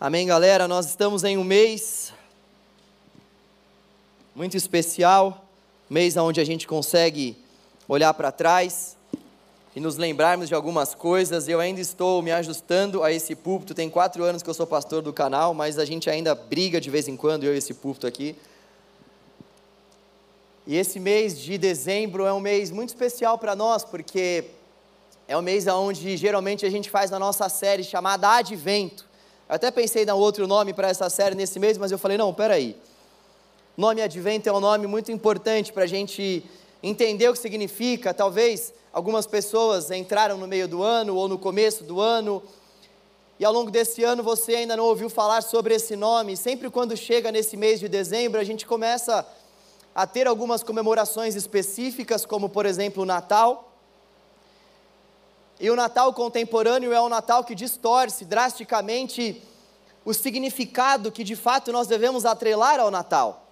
Amém, galera? Nós estamos em um mês muito especial, mês onde a gente consegue olhar para trás e nos lembrarmos de algumas coisas. Eu ainda estou me ajustando a esse púlpito. Tem quatro anos que eu sou pastor do canal, mas a gente ainda briga de vez em quando, eu e esse púlpito aqui. E esse mês de dezembro é um mês muito especial para nós, porque é o mês onde geralmente a gente faz a nossa série chamada Advento. Eu até pensei em dar outro nome para essa série nesse mês, mas eu falei, não, peraí. Nome Advento é um nome muito importante para a gente entender o que significa. Talvez algumas pessoas entraram no meio do ano ou no começo do ano, e ao longo desse ano você ainda não ouviu falar sobre esse nome. Sempre quando chega nesse mês de dezembro, a gente começa a ter algumas comemorações específicas, como por exemplo o Natal. E o Natal contemporâneo é um Natal que distorce drasticamente o significado que de fato nós devemos atrelar ao Natal.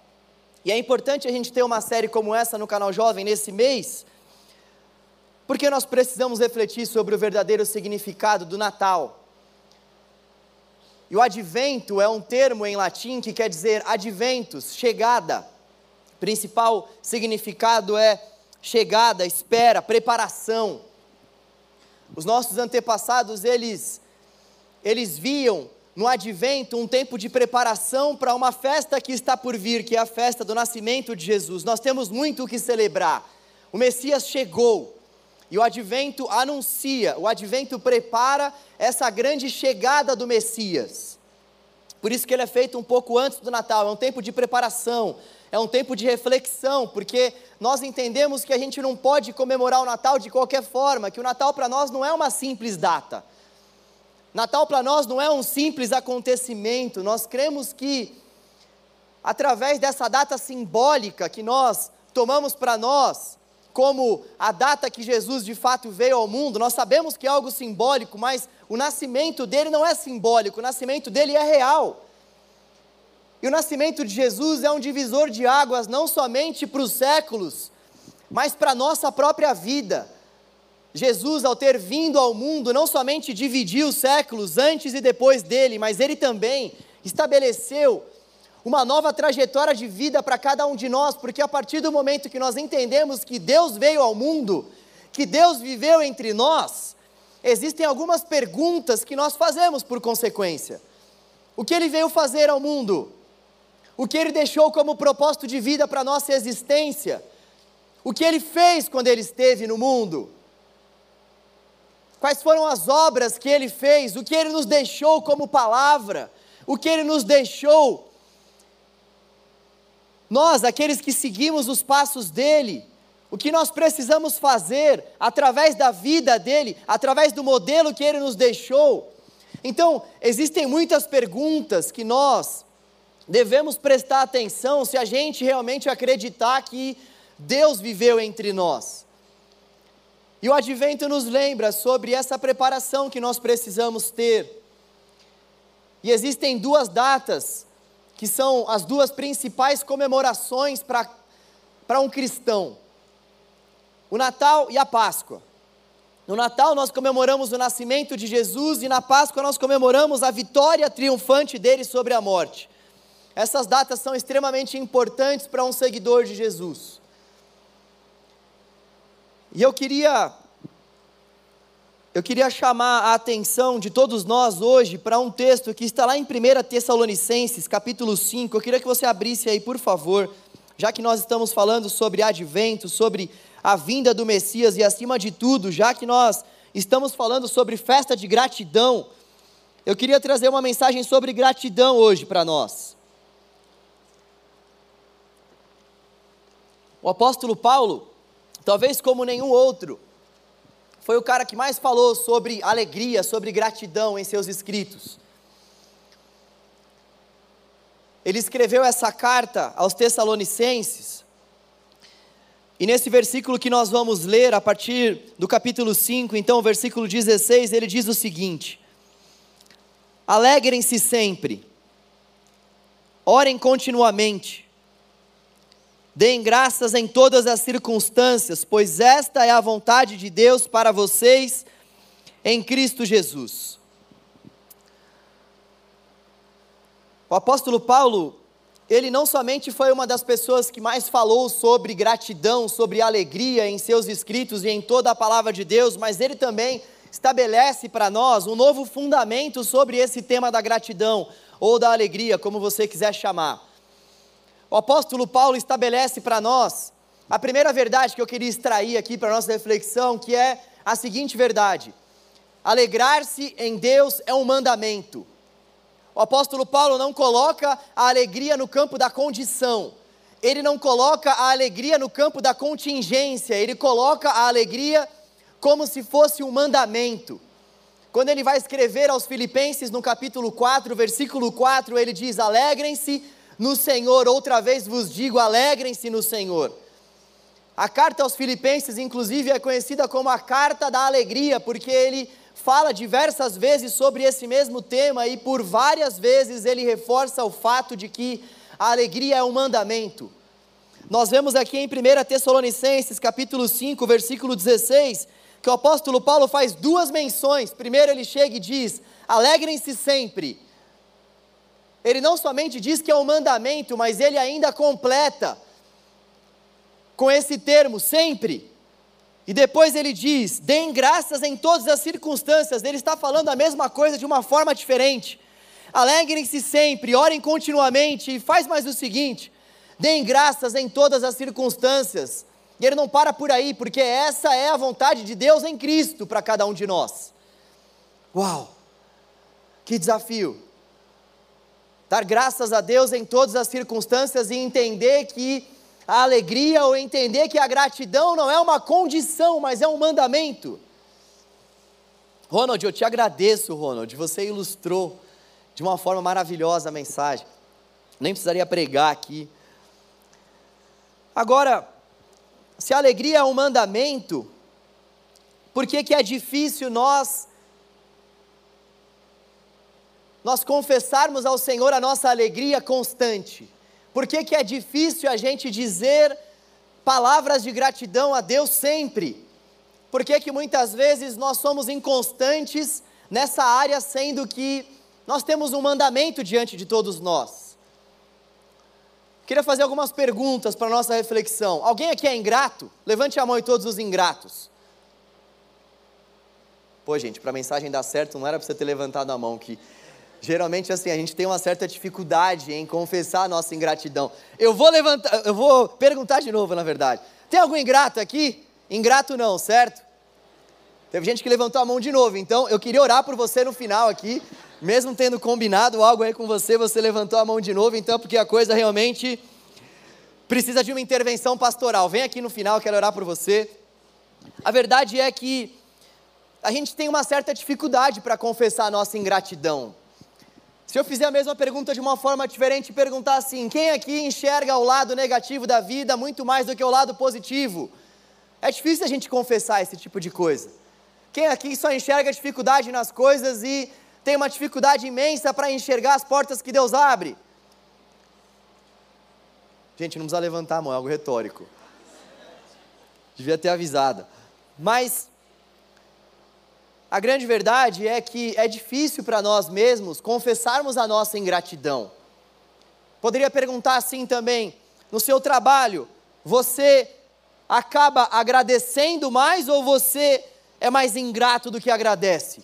E é importante a gente ter uma série como essa no canal Jovem nesse mês, porque nós precisamos refletir sobre o verdadeiro significado do Natal. E o advento é um termo em latim que quer dizer adventus, chegada. O principal significado é chegada, espera, preparação. Os nossos antepassados, eles, eles viam no advento um tempo de preparação para uma festa que está por vir, que é a festa do nascimento de Jesus. Nós temos muito o que celebrar. O Messias chegou. E o advento anuncia, o advento prepara essa grande chegada do Messias. Por isso que ele é feito um pouco antes do Natal, é um tempo de preparação, é um tempo de reflexão, porque nós entendemos que a gente não pode comemorar o Natal de qualquer forma, que o Natal para nós não é uma simples data. Natal para nós não é um simples acontecimento, nós cremos que, através dessa data simbólica que nós tomamos para nós, como a data que Jesus de fato veio ao mundo, nós sabemos que é algo simbólico, mas o nascimento dele não é simbólico, o nascimento dele é real. E o nascimento de Jesus é um divisor de águas não somente para os séculos, mas para a nossa própria vida. Jesus, ao ter vindo ao mundo, não somente dividiu os séculos antes e depois dele, mas ele também estabeleceu uma nova trajetória de vida para cada um de nós, porque a partir do momento que nós entendemos que Deus veio ao mundo, que Deus viveu entre nós, existem algumas perguntas que nós fazemos por consequência. O que ele veio fazer ao mundo? o que Ele deixou como propósito de vida para a nossa existência, o que Ele fez quando Ele esteve no mundo, quais foram as obras que Ele fez, o que Ele nos deixou como palavra, o que Ele nos deixou. Nós, aqueles que seguimos os passos dele, o que nós precisamos fazer através da vida dele, através do modelo que ele nos deixou. Então, existem muitas perguntas que nós devemos prestar atenção se a gente realmente acreditar que Deus viveu entre nós. E o advento nos lembra sobre essa preparação que nós precisamos ter. E existem duas datas que são as duas principais comemorações para um cristão: o Natal e a Páscoa. No Natal nós comemoramos o nascimento de Jesus e na Páscoa nós comemoramos a vitória triunfante dele sobre a morte. Essas datas são extremamente importantes para um seguidor de Jesus. E eu queria eu queria chamar a atenção de todos nós hoje para um texto que está lá em 1 Tessalonicenses, capítulo 5. Eu queria que você abrisse aí, por favor, já que nós estamos falando sobre advento, sobre a vinda do Messias e acima de tudo, já que nós estamos falando sobre festa de gratidão, eu queria trazer uma mensagem sobre gratidão hoje para nós. O apóstolo Paulo, talvez como nenhum outro, foi o cara que mais falou sobre alegria, sobre gratidão em seus escritos. Ele escreveu essa carta aos Tessalonicenses, e nesse versículo que nós vamos ler, a partir do capítulo 5, então, versículo 16, ele diz o seguinte: Alegrem-se sempre, orem continuamente, Deem graças em todas as circunstâncias, pois esta é a vontade de Deus para vocês em Cristo Jesus. O apóstolo Paulo, ele não somente foi uma das pessoas que mais falou sobre gratidão, sobre alegria em seus escritos e em toda a palavra de Deus, mas ele também estabelece para nós um novo fundamento sobre esse tema da gratidão ou da alegria, como você quiser chamar. O apóstolo Paulo estabelece para nós a primeira verdade que eu queria extrair aqui para nossa reflexão, que é a seguinte verdade: alegrar-se em Deus é um mandamento. O apóstolo Paulo não coloca a alegria no campo da condição, ele não coloca a alegria no campo da contingência, ele coloca a alegria como se fosse um mandamento. Quando ele vai escrever aos Filipenses no capítulo 4, versículo 4, ele diz: Alegrem-se no Senhor, outra vez vos digo, alegrem-se no Senhor. A carta aos Filipenses, inclusive, é conhecida como a carta da alegria, porque ele fala diversas vezes sobre esse mesmo tema e por várias vezes ele reforça o fato de que a alegria é um mandamento. Nós vemos aqui em 1 Tessalonicenses, capítulo 5, versículo 16, que o apóstolo Paulo faz duas menções. Primeiro ele chega e diz: "Alegrem-se sempre". Ele não somente diz que é um mandamento, mas ele ainda completa com esse termo sempre. E depois ele diz: deem graças em todas as circunstâncias. Ele está falando a mesma coisa de uma forma diferente. Alegrem-se sempre, orem continuamente e faz mais o seguinte: deem graças em todas as circunstâncias. E ele não para por aí, porque essa é a vontade de Deus em Cristo para cada um de nós. Uau! Que desafio! Dar graças a Deus em todas as circunstâncias e entender que a alegria ou entender que a gratidão não é uma condição, mas é um mandamento. Ronald, eu te agradeço, Ronald, você ilustrou de uma forma maravilhosa a mensagem. Nem precisaria pregar aqui. Agora, se a alegria é um mandamento, por que, que é difícil nós nós confessarmos ao Senhor a nossa alegria constante? Por que, que é difícil a gente dizer palavras de gratidão a Deus sempre? Por que, que muitas vezes nós somos inconstantes nessa área, sendo que nós temos um mandamento diante de todos nós? Queria fazer algumas perguntas para nossa reflexão. Alguém aqui é ingrato? Levante a mão e todos os ingratos. Pô, gente, para a mensagem dar certo, não era para você ter levantado a mão que Geralmente assim, a gente tem uma certa dificuldade em confessar a nossa ingratidão. Eu vou levantar, eu vou perguntar de novo, na verdade. Tem algum ingrato aqui? Ingrato não, certo? Teve gente que levantou a mão de novo, então eu queria orar por você no final aqui, mesmo tendo combinado algo aí com você, você levantou a mão de novo, então porque a coisa realmente precisa de uma intervenção pastoral. Vem aqui no final, quero orar por você. A verdade é que a gente tem uma certa dificuldade para confessar a nossa ingratidão. Se eu fizer a mesma pergunta de uma forma diferente perguntar assim: quem aqui enxerga o lado negativo da vida muito mais do que o lado positivo? É difícil a gente confessar esse tipo de coisa. Quem aqui só enxerga dificuldade nas coisas e tem uma dificuldade imensa para enxergar as portas que Deus abre? Gente, não precisa levantar a mão, é algo retórico. Devia ter avisado. Mas a grande verdade é que é difícil para nós mesmos confessarmos a nossa ingratidão. Poderia perguntar assim também: no seu trabalho, você acaba agradecendo mais ou você é mais ingrato do que agradece?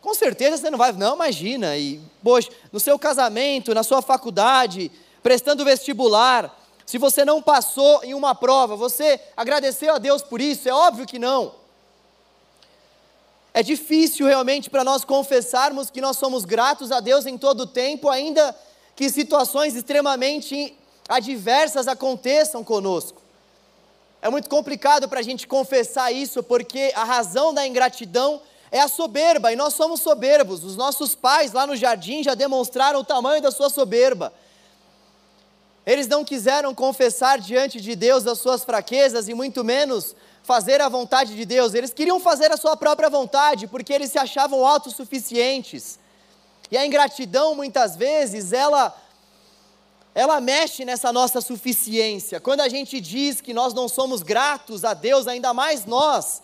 Com certeza você não vai, não, imagina. E, poxa, no seu casamento, na sua faculdade, prestando vestibular, se você não passou em uma prova, você agradeceu a Deus por isso? É óbvio que não. É difícil realmente para nós confessarmos que nós somos gratos a Deus em todo o tempo, ainda que situações extremamente adversas aconteçam conosco. É muito complicado para a gente confessar isso, porque a razão da ingratidão é a soberba, e nós somos soberbos. Os nossos pais lá no jardim já demonstraram o tamanho da sua soberba. Eles não quiseram confessar diante de Deus as suas fraquezas e muito menos fazer a vontade de Deus, eles queriam fazer a sua própria vontade, porque eles se achavam autossuficientes. E a ingratidão, muitas vezes, ela ela mexe nessa nossa suficiência. Quando a gente diz que nós não somos gratos a Deus, ainda mais nós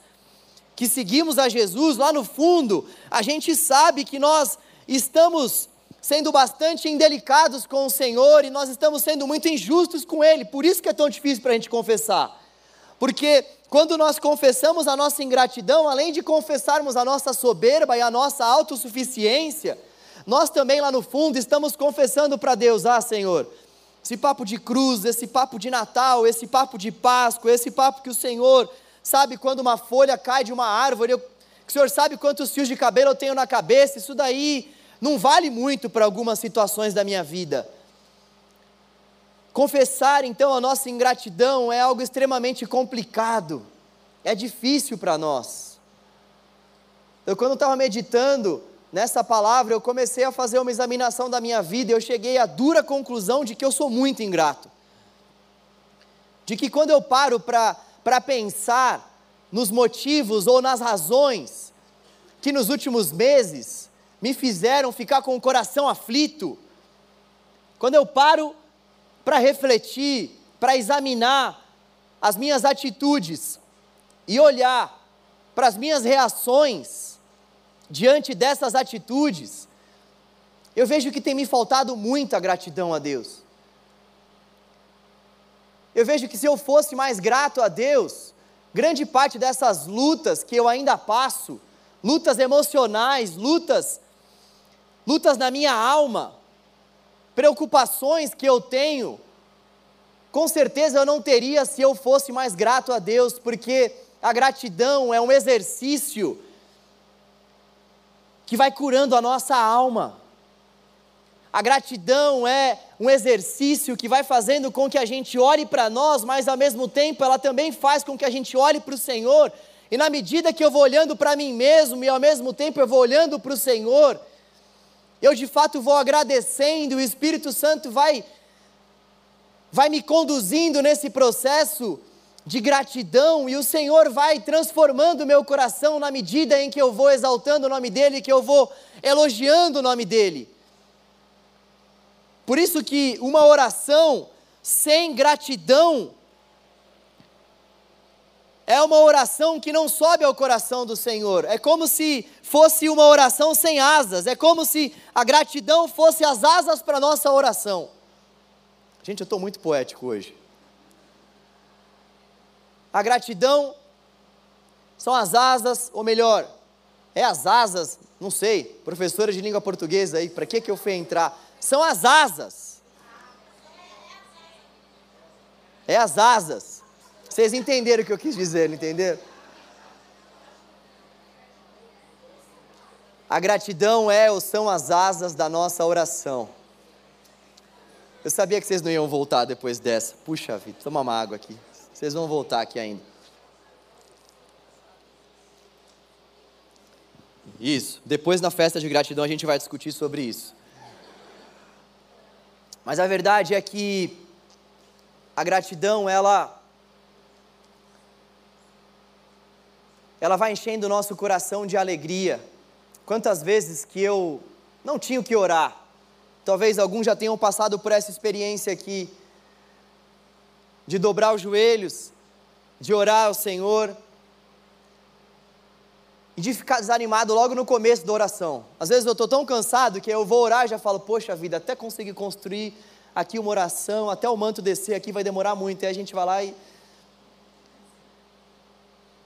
que seguimos a Jesus, lá no fundo, a gente sabe que nós estamos sendo bastante indelicados com o Senhor e nós estamos sendo muito injustos com Ele. Por isso que é tão difícil para a gente confessar. Porque quando nós confessamos a nossa ingratidão, além de confessarmos a nossa soberba e a nossa autossuficiência, nós também lá no fundo estamos confessando para Deus: Ah, Senhor, esse papo de cruz, esse papo de Natal, esse papo de Páscoa, esse papo que o Senhor sabe quando uma folha cai de uma árvore, eu, o Senhor sabe quantos fios de cabelo eu tenho na cabeça, isso daí não vale muito para algumas situações da minha vida. Confessar então a nossa ingratidão é algo extremamente complicado, é difícil para nós. Eu, quando estava meditando nessa palavra, eu comecei a fazer uma examinação da minha vida e eu cheguei à dura conclusão de que eu sou muito ingrato. De que quando eu paro para pensar nos motivos ou nas razões que nos últimos meses me fizeram ficar com o coração aflito, quando eu paro para refletir, para examinar as minhas atitudes e olhar para as minhas reações diante dessas atitudes, eu vejo que tem me faltado muita gratidão a Deus. Eu vejo que se eu fosse mais grato a Deus, grande parte dessas lutas que eu ainda passo, lutas emocionais, lutas lutas na minha alma, preocupações que eu tenho, com certeza eu não teria se eu fosse mais grato a Deus, porque a gratidão é um exercício que vai curando a nossa alma. A gratidão é um exercício que vai fazendo com que a gente olhe para nós, mas ao mesmo tempo ela também faz com que a gente olhe para o Senhor. E na medida que eu vou olhando para mim mesmo e ao mesmo tempo eu vou olhando para o Senhor, eu de fato vou agradecendo, o Espírito Santo vai vai me conduzindo nesse processo de gratidão e o Senhor vai transformando meu coração na medida em que eu vou exaltando o nome dele, que eu vou elogiando o nome dele. Por isso que uma oração sem gratidão é uma oração que não sobe ao coração do Senhor. É como se fosse uma oração sem asas. É como se a gratidão fosse as asas para a nossa oração. Gente, eu estou muito poético hoje. A gratidão são as asas, ou melhor, é as asas, não sei, professora de língua portuguesa aí, para que, que eu fui entrar? São as asas. É as asas vocês entenderam o que eu quis dizer, entenderam? A gratidão é ou são as asas da nossa oração. Eu sabia que vocês não iam voltar depois dessa. Puxa vida, toma uma água aqui. Vocês vão voltar aqui ainda. Isso. Depois na festa de gratidão a gente vai discutir sobre isso. Mas a verdade é que a gratidão ela ela vai enchendo o nosso coração de alegria. Quantas vezes que eu não tinha o que orar, talvez alguns já tenham passado por essa experiência aqui, de dobrar os joelhos, de orar ao Senhor, e de ficar desanimado logo no começo da oração. Às vezes eu estou tão cansado que eu vou orar e já falo, poxa vida, até conseguir construir aqui uma oração, até o manto descer aqui vai demorar muito, e aí a gente vai lá e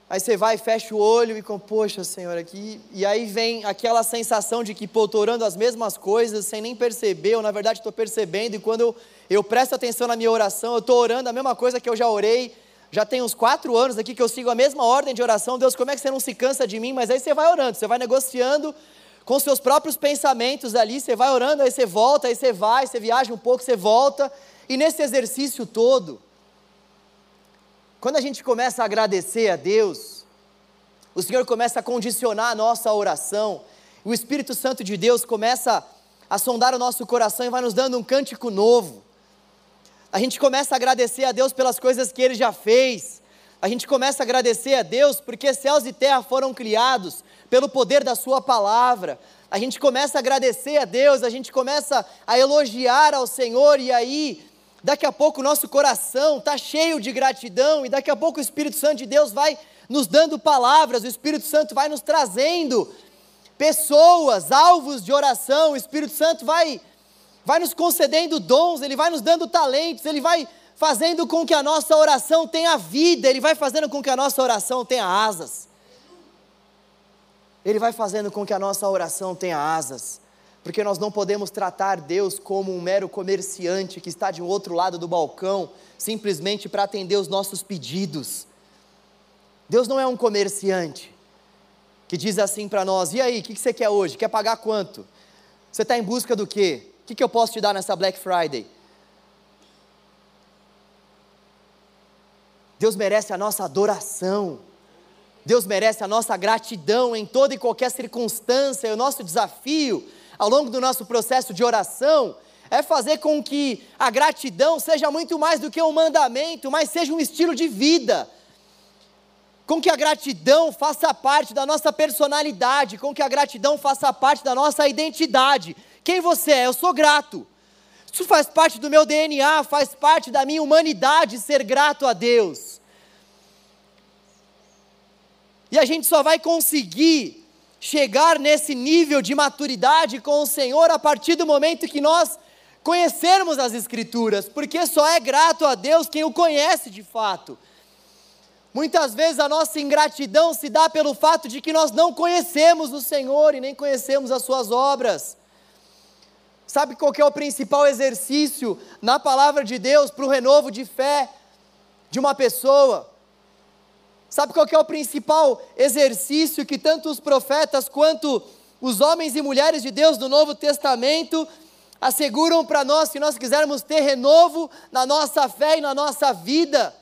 Aí você vai, fecha o olho e com, poxa, Senhor, aqui. E aí vem aquela sensação de que, pô, estou orando as mesmas coisas sem nem perceber, ou na verdade estou percebendo, e quando eu, eu presto atenção na minha oração, eu estou orando a mesma coisa que eu já orei. Já tem uns quatro anos aqui que eu sigo a mesma ordem de oração. Deus, como é que você não se cansa de mim? Mas aí você vai orando, você vai negociando com seus próprios pensamentos ali, você vai orando, aí você volta, aí você vai, você viaja um pouco, você volta. E nesse exercício todo, quando a gente começa a agradecer a Deus, o Senhor começa a condicionar a nossa oração, o Espírito Santo de Deus começa a sondar o nosso coração e vai nos dando um cântico novo. A gente começa a agradecer a Deus pelas coisas que Ele já fez. A gente começa a agradecer a Deus porque céus e terra foram criados pelo poder da Sua palavra. A gente começa a agradecer a Deus, a gente começa a elogiar ao Senhor, e aí daqui a pouco o nosso coração está cheio de gratidão, e daqui a pouco o Espírito Santo de Deus vai nos dando palavras, o Espírito Santo vai nos trazendo pessoas, alvos de oração. O Espírito Santo vai, vai nos concedendo dons, ele vai nos dando talentos, ele vai fazendo com que a nossa oração tenha vida, ele vai fazendo com que a nossa oração tenha asas. Ele vai fazendo com que a nossa oração tenha asas, porque nós não podemos tratar Deus como um mero comerciante que está de um outro lado do balcão, simplesmente para atender os nossos pedidos. Deus não é um comerciante que diz assim para nós: e aí, o que, você quer hoje? Quer pagar quanto? Você está em busca do quê? O que, que eu posso te dar nessa Black Friday? Deus merece a nossa adoração. Deus merece a nossa gratidão em toda e qualquer circunstância. E o nosso desafio ao longo do nosso processo de oração é fazer com que a gratidão seja muito mais do que um mandamento, mas seja um estilo de vida. Com que a gratidão faça parte da nossa personalidade, com que a gratidão faça parte da nossa identidade. Quem você é? Eu sou grato. Isso faz parte do meu DNA, faz parte da minha humanidade ser grato a Deus. E a gente só vai conseguir chegar nesse nível de maturidade com o Senhor a partir do momento que nós conhecermos as Escrituras, porque só é grato a Deus quem o conhece de fato. Muitas vezes a nossa ingratidão se dá pelo fato de que nós não conhecemos o Senhor e nem conhecemos as Suas obras. Sabe qual é o principal exercício na palavra de Deus para o renovo de fé de uma pessoa? Sabe qual é o principal exercício que tanto os profetas quanto os homens e mulheres de Deus do Novo Testamento asseguram para nós se nós quisermos ter renovo na nossa fé e na nossa vida?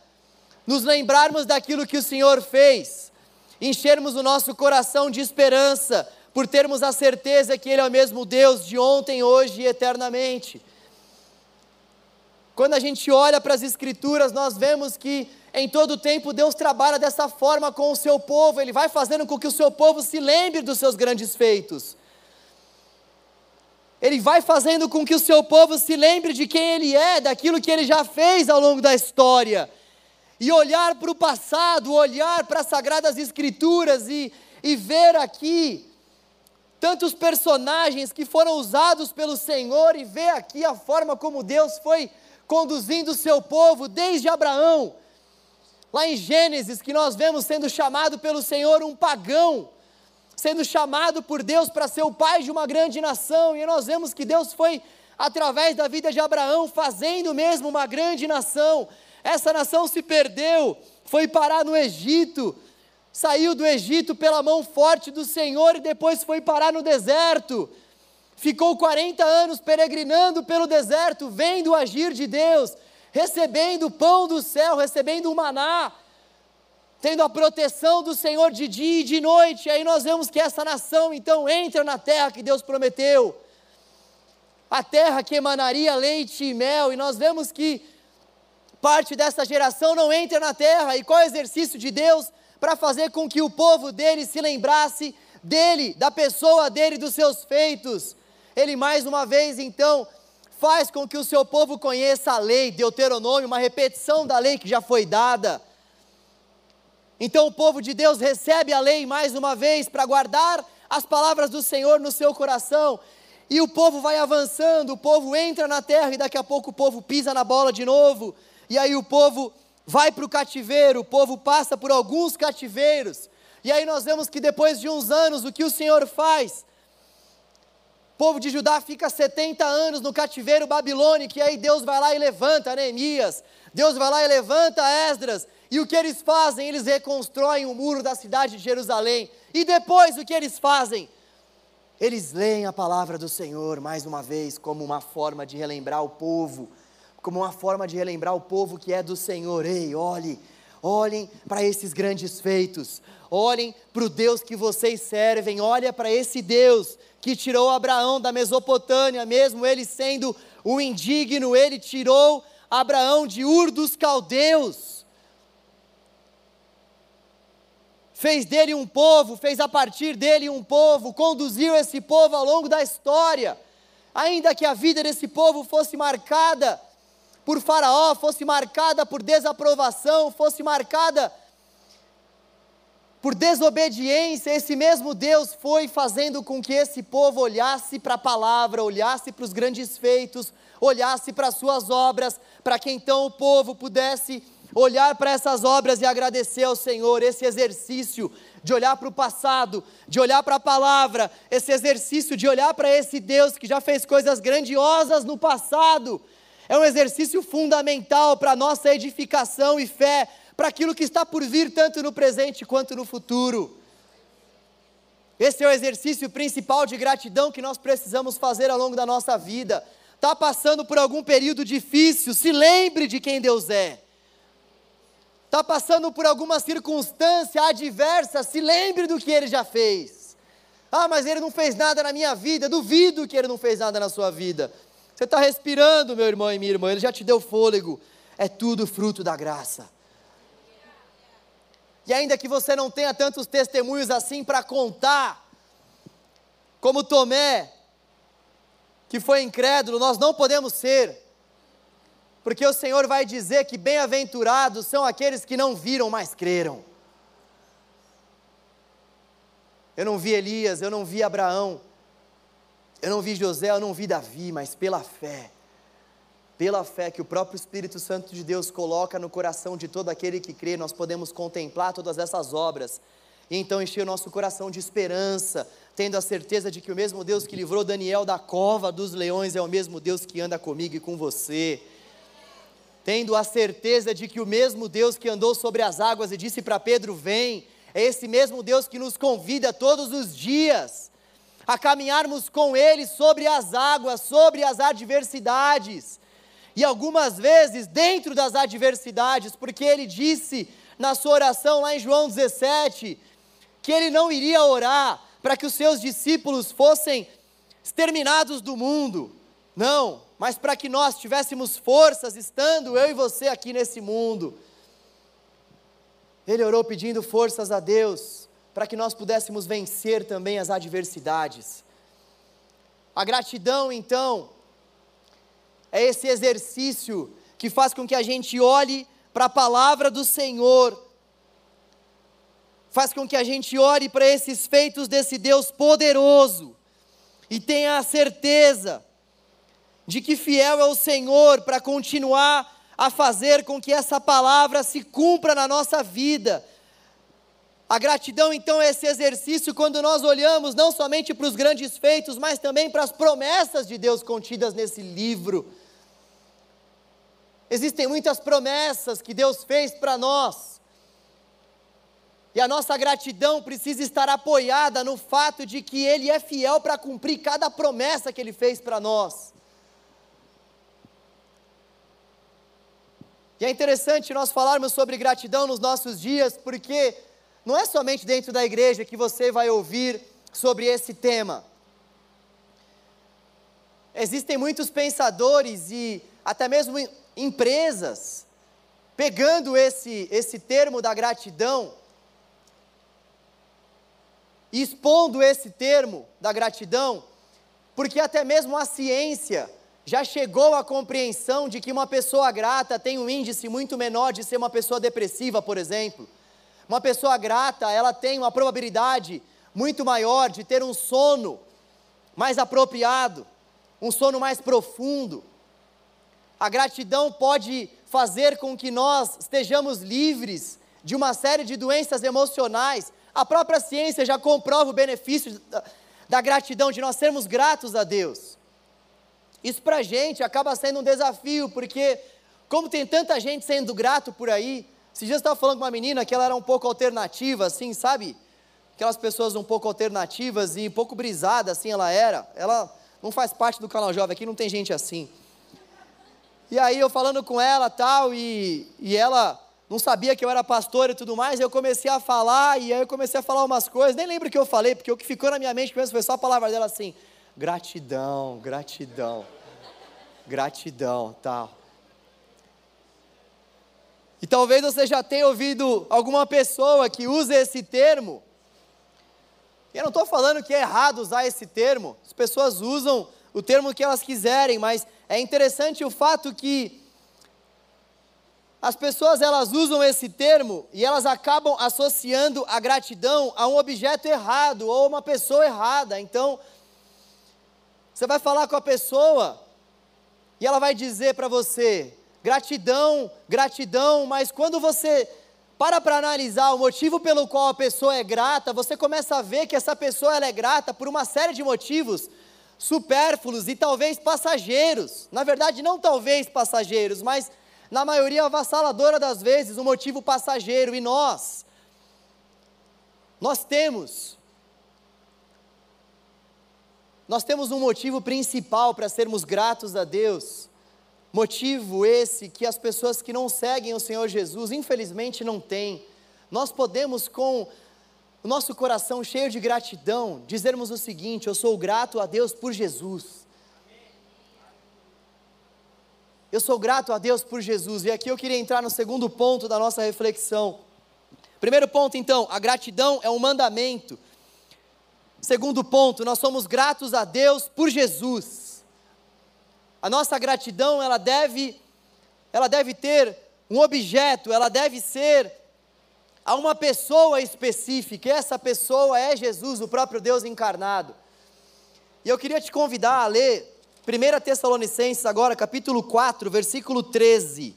Nos lembrarmos daquilo que o Senhor fez, enchermos o nosso coração de esperança, por termos a certeza que Ele é o mesmo Deus de ontem, hoje e eternamente. Quando a gente olha para as Escrituras, nós vemos que em todo tempo Deus trabalha dessa forma com o seu povo, Ele vai fazendo com que o seu povo se lembre dos seus grandes feitos. Ele vai fazendo com que o seu povo se lembre de quem Ele é, daquilo que Ele já fez ao longo da história. E olhar para o passado, olhar para as Sagradas Escrituras e, e ver aqui tantos personagens que foram usados pelo Senhor e ver aqui a forma como Deus foi conduzindo o seu povo desde Abraão. Lá em Gênesis, que nós vemos sendo chamado pelo Senhor um pagão, sendo chamado por Deus para ser o pai de uma grande nação, e nós vemos que Deus foi, através da vida de Abraão, fazendo mesmo uma grande nação. Essa nação se perdeu, foi parar no Egito, saiu do Egito pela mão forte do Senhor e depois foi parar no deserto. Ficou 40 anos peregrinando pelo deserto, vendo o agir de Deus, recebendo o pão do céu, recebendo o maná, tendo a proteção do Senhor de dia e de noite. E aí nós vemos que essa nação então entra na terra que Deus prometeu. A terra que emanaria leite e mel, e nós vemos que parte dessa geração não entra na terra. E qual é o exercício de Deus? para fazer com que o povo dele se lembrasse dele, da pessoa dele, dos seus feitos. Ele mais uma vez então faz com que o seu povo conheça a lei, Deuteronômio, uma repetição da lei que já foi dada. Então o povo de Deus recebe a lei mais uma vez para guardar as palavras do Senhor no seu coração. E o povo vai avançando, o povo entra na terra e daqui a pouco o povo pisa na bola de novo. E aí o povo vai para o cativeiro, o povo passa por alguns cativeiros, e aí nós vemos que depois de uns anos, o que o Senhor faz? O povo de Judá fica 70 anos no cativeiro babilônico, e aí Deus vai lá e levanta Neemias, Deus vai lá e levanta Esdras, e o que eles fazem? Eles reconstroem o muro da cidade de Jerusalém, e depois o que eles fazem? Eles leem a palavra do Senhor mais uma vez, como uma forma de relembrar o povo como uma forma de relembrar o povo que é do Senhor. Ei, olhe, olhem para esses grandes feitos, olhem para o Deus que vocês servem, olha para esse Deus que tirou Abraão da Mesopotâmia, mesmo ele sendo um indigno, ele tirou Abraão de Ur dos Caldeus. Fez dele um povo, fez a partir dele um povo, conduziu esse povo ao longo da história. Ainda que a vida desse povo fosse marcada por Faraó fosse marcada por desaprovação, fosse marcada por desobediência, esse mesmo Deus foi fazendo com que esse povo olhasse para a palavra, olhasse para os grandes feitos, olhasse para as suas obras, para que então o povo pudesse olhar para essas obras e agradecer ao Senhor. Esse exercício de olhar para o passado, de olhar para a palavra, esse exercício de olhar para esse Deus que já fez coisas grandiosas no passado, é um exercício fundamental para a nossa edificação e fé para aquilo que está por vir, tanto no presente quanto no futuro. Esse é o exercício principal de gratidão que nós precisamos fazer ao longo da nossa vida. Está passando por algum período difícil, se lembre de quem Deus é. Está passando por alguma circunstância adversa, se lembre do que Ele já fez. Ah, mas Ele não fez nada na minha vida, duvido que Ele não fez nada na sua vida. Você está respirando, meu irmão e minha irmã, Ele já te deu fôlego. É tudo fruto da graça. E ainda que você não tenha tantos testemunhos assim para contar, como Tomé, que foi incrédulo, nós não podemos ser, porque o Senhor vai dizer que bem-aventurados são aqueles que não viram, mas creram. Eu não vi Elias, eu não vi Abraão, eu não vi José, eu não vi Davi, mas pela fé pela fé que o próprio Espírito Santo de Deus coloca no coração de todo aquele que crê, nós podemos contemplar todas essas obras e então encher o nosso coração de esperança, tendo a certeza de que o mesmo Deus que livrou Daniel da cova dos leões é o mesmo Deus que anda comigo e com você. Tendo a certeza de que o mesmo Deus que andou sobre as águas e disse para Pedro: Vem, é esse mesmo Deus que nos convida todos os dias a caminharmos com Ele sobre as águas, sobre as adversidades e algumas vezes dentro das adversidades, porque ele disse na sua oração lá em João 17 que ele não iria orar para que os seus discípulos fossem exterminados do mundo, não, mas para que nós tivéssemos forças estando eu e você aqui nesse mundo. Ele orou pedindo forças a Deus para que nós pudéssemos vencer também as adversidades. A gratidão, então, é esse exercício que faz com que a gente olhe para a palavra do Senhor, faz com que a gente olhe para esses feitos desse Deus poderoso e tenha a certeza de que fiel é o Senhor para continuar a fazer com que essa palavra se cumpra na nossa vida. A gratidão, então, é esse exercício quando nós olhamos não somente para os grandes feitos, mas também para as promessas de Deus contidas nesse livro. Existem muitas promessas que Deus fez para nós. E a nossa gratidão precisa estar apoiada no fato de que Ele é fiel para cumprir cada promessa que Ele fez para nós. E é interessante nós falarmos sobre gratidão nos nossos dias, porque não é somente dentro da igreja que você vai ouvir sobre esse tema. Existem muitos pensadores e até mesmo empresas, pegando esse, esse termo da gratidão, expondo esse termo da gratidão, porque até mesmo a ciência já chegou à compreensão de que uma pessoa grata tem um índice muito menor de ser uma pessoa depressiva, por exemplo. Uma pessoa grata, ela tem uma probabilidade muito maior de ter um sono mais apropriado, um sono mais profundo. A gratidão pode fazer com que nós estejamos livres de uma série de doenças emocionais. A própria ciência já comprova o benefício da, gratidão, de nós sermos gratos a Deus. Isso para a gente acaba sendo um desafio, porque, como tem tanta gente sendo grato por aí, dias eu estava falando com uma menina que ela era um pouco alternativa, assim, sabe? Aquelas pessoas um pouco alternativas e um pouco brisada, assim ela era. Ela não faz parte do canal jovem aqui, não tem gente assim. E aí eu falando com ela tal, e, e ela não sabia que eu era pastor e tudo mais, eu comecei a falar, e aí eu comecei a falar umas coisas, nem lembro o que eu falei, porque o que ficou na minha mente mesmo foi só a palavra dela assim, gratidão, gratidão, gratidão, tal. E talvez você já tenha ouvido alguma pessoa que usa esse termo, e eu não estou falando que é errado usar esse termo, as pessoas usam o termo que elas quiserem, mas é interessante o fato que as pessoas elas usam esse termo e elas acabam associando a gratidão a um objeto errado ou uma pessoa errada. Então, você vai falar com a pessoa e ela vai dizer para você: gratidão, gratidão, mas quando você para para analisar o motivo pelo qual a pessoa é grata, você começa a ver que essa pessoa ela é grata por uma série de motivos supérfluos e talvez passageiros. Na verdade, não talvez passageiros, mas na maioria avassaladora das vezes, um motivo passageiro. E nós, nós temos, nós temos um motivo principal para sermos gratos a Deus. Motivo esse que as pessoas que não seguem o Senhor Jesus, infelizmente, não têm. Nós podemos, com o nosso coração cheio de gratidão, dizermos o seguinte: Eu sou grato a Deus por Jesus. Eu sou grato a Deus por Jesus. E aqui eu queria entrar no segundo ponto da nossa reflexão. Primeiro ponto, então, a gratidão é um mandamento. Segundo ponto, nós somos gratos a Deus por Jesus. A nossa gratidão, ela deve ela deve ter um objeto, ela deve ser a uma pessoa específica. E essa pessoa é Jesus, o próprio Deus encarnado. E eu queria te convidar a ler 1 Tessalonicenses, agora, capítulo 4, versículo 13.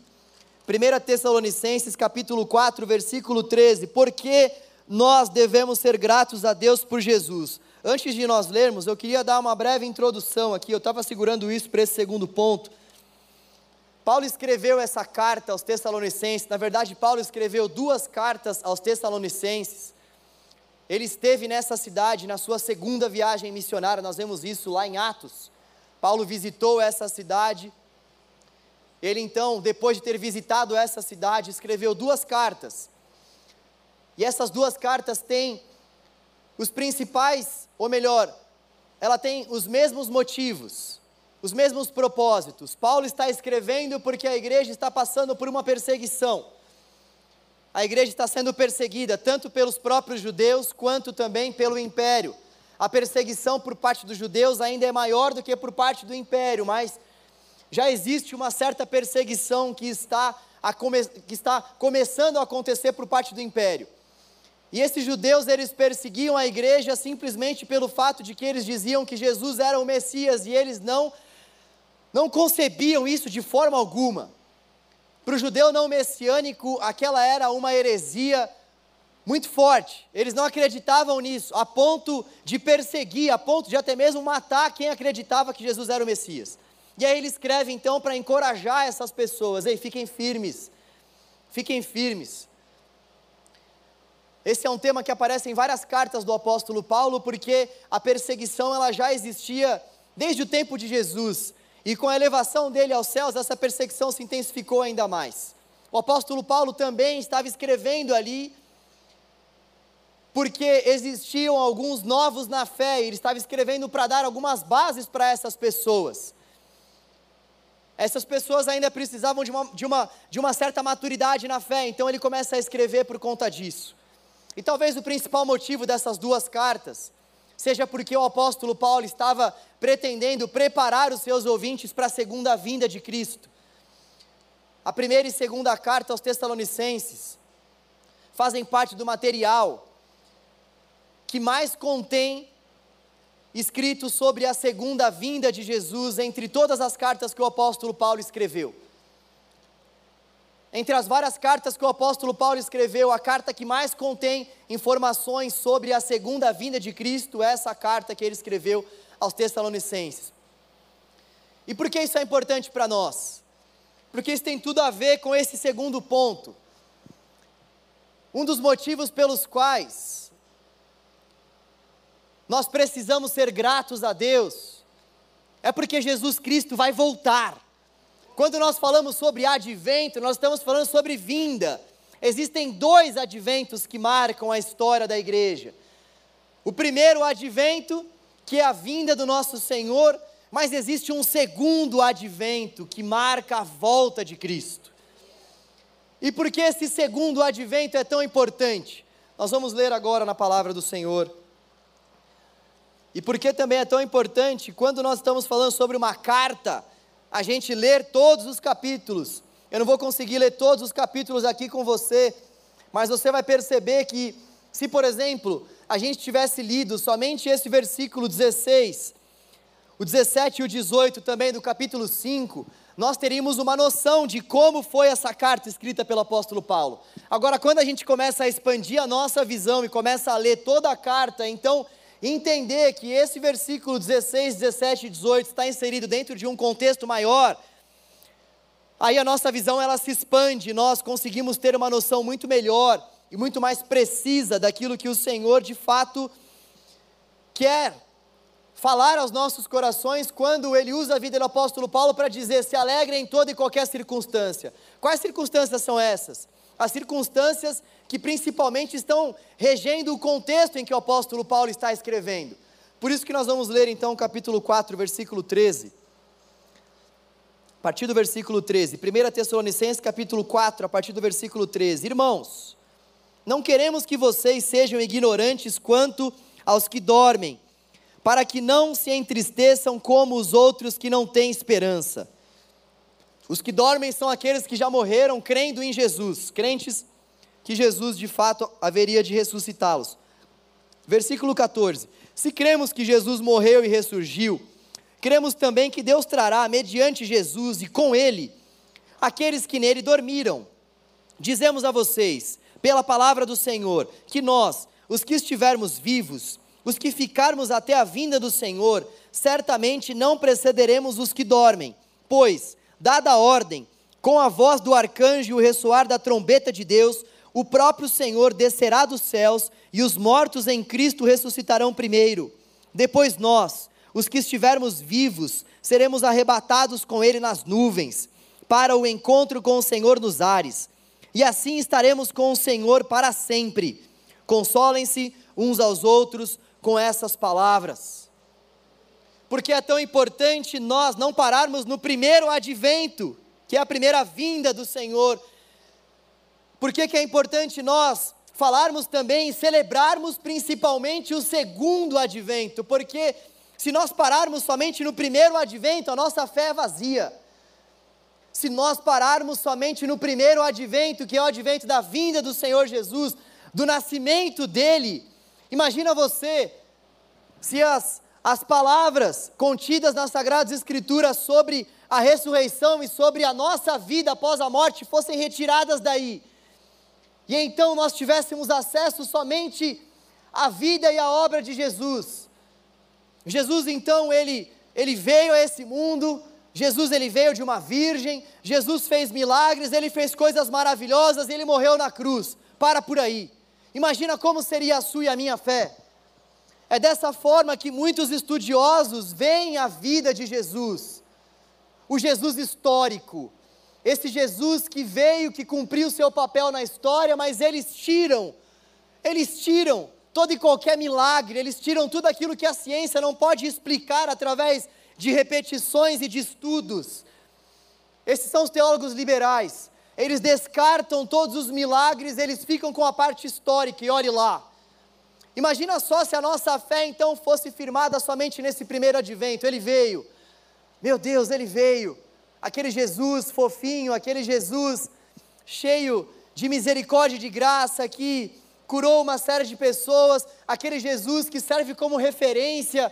1 Tessalonicenses, capítulo 4, versículo 13. Porque nós devemos ser gratos a Deus por Jesus. Antes de nós lermos, eu queria dar uma breve introdução aqui. Eu estava segurando isso para esse segundo ponto. Paulo escreveu essa carta aos Tessalonicenses. Na verdade, Paulo escreveu duas cartas aos Tessalonicenses. Ele esteve nessa cidade na sua segunda viagem missionária. Nós vemos isso lá em Atos. Paulo visitou essa cidade. Ele então, depois de ter visitado essa cidade, escreveu duas cartas. E essas duas cartas têm os principais, ou melhor, ela tem os mesmos motivos, os mesmos propósitos. Paulo está escrevendo porque a igreja está passando por uma perseguição. A igreja está sendo perseguida tanto pelos próprios judeus quanto também pelo império a perseguição por parte dos judeus ainda é maior do que por parte do império, mas já existe uma certa perseguição que está, come, que está começando a acontecer por parte do império. E esses judeus, eles perseguiam a igreja simplesmente pelo fato de que eles diziam que Jesus era o Messias e eles não, não concebiam isso de forma alguma. Para o judeu não messiânico, aquela era uma heresia muito forte. Eles não acreditavam nisso, a ponto de perseguir, a ponto de até mesmo matar quem acreditava que Jesus era o Messias. E aí ele escreve então para encorajar essas pessoas: ei, fiquem firmes, fiquem firmes. Esse é um tema que aparece em várias cartas do apóstolo Paulo, porque a perseguição ela já existia desde o tempo de Jesus. E com a elevação dele aos céus, essa perseguição se intensificou ainda mais. O apóstolo Paulo também estava escrevendo ali porque existiam alguns novos na fé, e ele estava escrevendo para dar algumas bases para essas pessoas. Essas pessoas ainda precisavam de uma, de, uma, de uma certa maturidade na fé, então ele começa a escrever por conta disso. E talvez o principal motivo dessas duas cartas seja porque o apóstolo Paulo estava pretendendo preparar os seus ouvintes para a segunda vinda de Cristo. A primeira e segunda carta aos Tessalonicenses fazem parte do material que mais contém escrito sobre a segunda vinda de Jesus entre todas as cartas que o apóstolo Paulo escreveu. Entre as várias cartas que o apóstolo Paulo escreveu, a carta que mais contém informações sobre a segunda vinda de Cristo é essa carta que ele escreveu aos Tessalonicenses. E por que isso é importante para nós? Porque isso tem tudo a ver com esse segundo ponto. Um dos motivos pelos quais nós precisamos ser gratos a Deus, é porque Jesus Cristo vai voltar. Quando nós falamos sobre advento, nós estamos falando sobre vinda. Existem dois adventos que marcam a história da igreja. O primeiro advento, que é a vinda do nosso Senhor, mas existe um segundo advento que marca a volta de Cristo. E por que esse segundo advento é tão importante? Nós vamos ler agora na palavra do Senhor. E por que também é tão importante, quando nós estamos falando sobre uma carta, a gente ler todos os capítulos. Eu não vou conseguir ler todos os capítulos aqui com você, mas você vai perceber que, se por exemplo, a gente tivesse lido somente esse versículo 16, o 17 e o 18 também do capítulo 5, nós teríamos uma noção de como foi essa carta escrita pelo apóstolo Paulo. Agora, quando a gente começa a expandir a nossa visão e começa a ler toda a carta, então entender que esse versículo 16, 17 e 18 está inserido dentro de um contexto maior, aí a nossa visão ela se expande, nós conseguimos ter uma noção muito melhor e muito mais precisa daquilo que o Senhor de fato quer falar aos nossos corações quando ele usa a vida do apóstolo Paulo para dizer: se alegre em toda e qualquer circunstância. Quais circunstâncias são essas? As circunstâncias que principalmente estão regendo o contexto em que o apóstolo Paulo está escrevendo. Por isso que nós vamos ler então o capítulo 4, versículo 13. A partir do versículo 13. 1 Tessalonicenses capítulo 4, a partir do versículo 13. Irmãos, não queremos que vocês sejam ignorantes quanto aos que dormem para que não se entristeçam como os outros que não têm esperança. Os que dormem são aqueles que já morreram crendo em Jesus, crentes que Jesus de fato haveria de ressuscitá-los. Versículo 14: Se cremos que Jesus morreu e ressurgiu, cremos também que Deus trará, mediante Jesus e com Ele, aqueles que nele dormiram. Dizemos a vocês, pela palavra do Senhor, que nós, os que estivermos vivos, os que ficarmos até a vinda do Senhor, certamente não precederemos os que dormem, pois, dada a ordem, com a voz do arcanjo e o ressoar da trombeta de Deus, o próprio Senhor descerá dos céus e os mortos em Cristo ressuscitarão primeiro. Depois nós, os que estivermos vivos, seremos arrebatados com Ele nas nuvens, para o encontro com o Senhor nos ares, e assim estaremos com o Senhor para sempre. Consolem-se uns aos outros com essas palavras. Porque é tão importante nós não pararmos no primeiro advento, que é a primeira vinda do Senhor. Por que, que é importante nós falarmos também, celebrarmos principalmente o segundo advento? Porque se nós pararmos somente no primeiro advento, a nossa fé é vazia. Se nós pararmos somente no primeiro advento, que é o advento da vinda do Senhor Jesus, do nascimento dele, Imagina você se as, as palavras contidas nas Sagradas Escrituras sobre a ressurreição e sobre a nossa vida após a morte fossem retiradas daí. E então nós tivéssemos acesso somente à vida e à obra de Jesus. Jesus então ele ele veio a esse mundo, Jesus ele veio de uma virgem, Jesus fez milagres, ele fez coisas maravilhosas, ele morreu na cruz. Para por aí. Imagina como seria a sua e a minha fé. É dessa forma que muitos estudiosos veem a vida de Jesus. O Jesus histórico. Esse Jesus que veio, que cumpriu seu papel na história, mas eles tiram, eles tiram todo e qualquer milagre, eles tiram tudo aquilo que a ciência não pode explicar através de repetições e de estudos. Esses são os teólogos liberais eles descartam todos os milagres, eles ficam com a parte histórica, e olhe lá. Imagina só se a nossa fé então fosse firmada somente nesse primeiro advento. Ele veio, meu Deus, ele veio. Aquele Jesus fofinho, aquele Jesus cheio de misericórdia e de graça que curou uma série de pessoas, aquele Jesus que serve como referência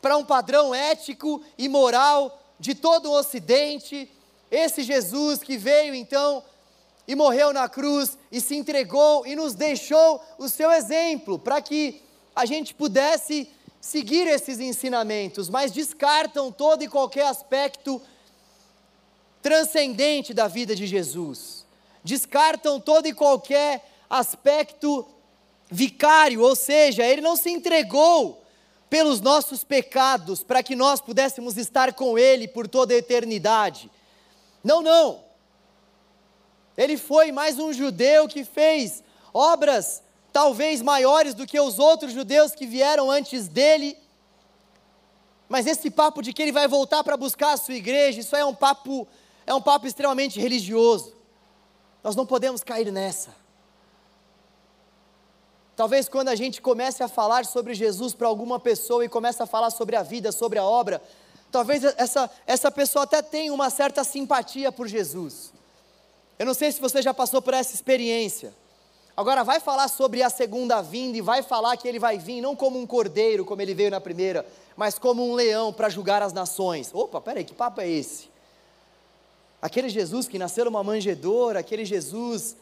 para um padrão ético e moral de todo o Ocidente, esse Jesus que veio então e morreu na cruz e se entregou e nos deixou o seu exemplo para que a gente pudesse seguir esses ensinamentos, mas descartam todo e qualquer aspecto transcendente da vida de Jesus. Descartam todo e qualquer aspecto vicário, ou seja, ele não se entregou pelos nossos pecados para que nós pudéssemos estar com ele por toda a eternidade. Não, não. Ele foi mais um judeu que fez obras talvez maiores do que os outros judeus que vieram antes dele. Mas esse papo de que ele vai voltar para buscar a sua igreja, isso é um papo, é um papo extremamente religioso. Nós não podemos cair nessa. Talvez quando a gente comece a falar sobre Jesus para alguma pessoa e comece a falar sobre a vida, sobre a obra, Talvez essa, essa pessoa até tenha uma certa simpatia por Jesus. Eu não sei se você já passou por essa experiência. Agora vai falar sobre a segunda vinda e vai falar que ele vai vir não como um cordeiro, como ele veio na primeira, mas como um leão para julgar as nações. Opa, peraí, que papo é esse? Aquele Jesus que nasceu numa manjedoura, aquele Jesus